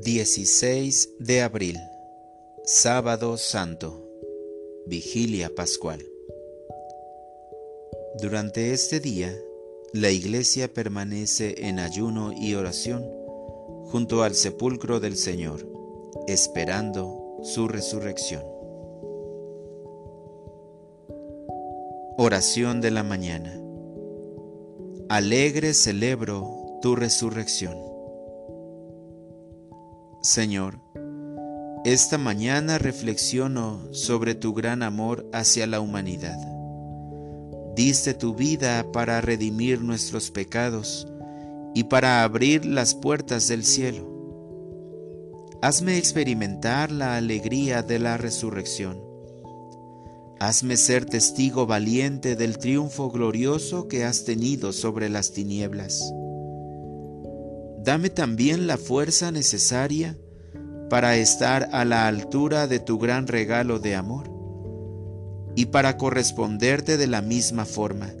16 de abril, sábado santo, vigilia pascual. Durante este día, la iglesia permanece en ayuno y oración junto al sepulcro del Señor, esperando su resurrección. Oración de la mañana. Alegre celebro tu resurrección. Señor, esta mañana reflexiono sobre tu gran amor hacia la humanidad. Diste tu vida para redimir nuestros pecados y para abrir las puertas del cielo. Hazme experimentar la alegría de la resurrección. Hazme ser testigo valiente del triunfo glorioso que has tenido sobre las tinieblas. Dame también la fuerza necesaria para estar a la altura de tu gran regalo de amor y para corresponderte de la misma forma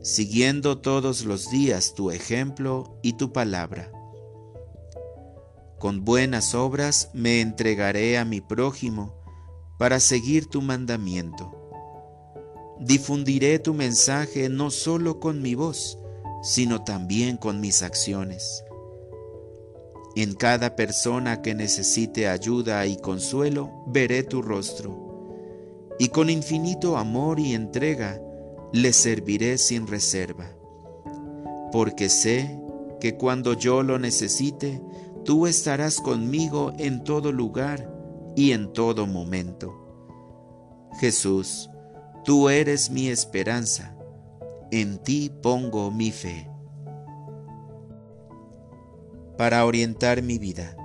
siguiendo todos los días tu ejemplo y tu palabra. Con buenas obras me entregaré a mi prójimo para seguir tu mandamiento. Difundiré tu mensaje no solo con mi voz, sino también con mis acciones. En cada persona que necesite ayuda y consuelo, veré tu rostro, y con infinito amor y entrega, le serviré sin reserva, porque sé que cuando yo lo necesite, tú estarás conmigo en todo lugar y en todo momento. Jesús, tú eres mi esperanza, en ti pongo mi fe. Para orientar mi vida,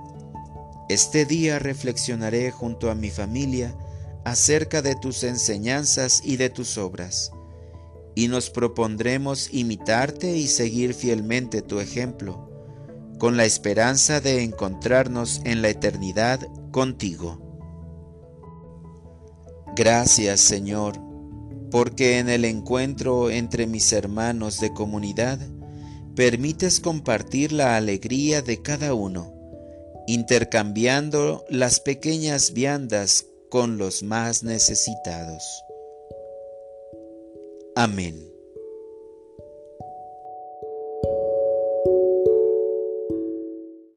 este día reflexionaré junto a mi familia acerca de tus enseñanzas y de tus obras y nos propondremos imitarte y seguir fielmente tu ejemplo, con la esperanza de encontrarnos en la eternidad contigo. Gracias Señor, porque en el encuentro entre mis hermanos de comunidad, permites compartir la alegría de cada uno, intercambiando las pequeñas viandas con los más necesitados. Amén.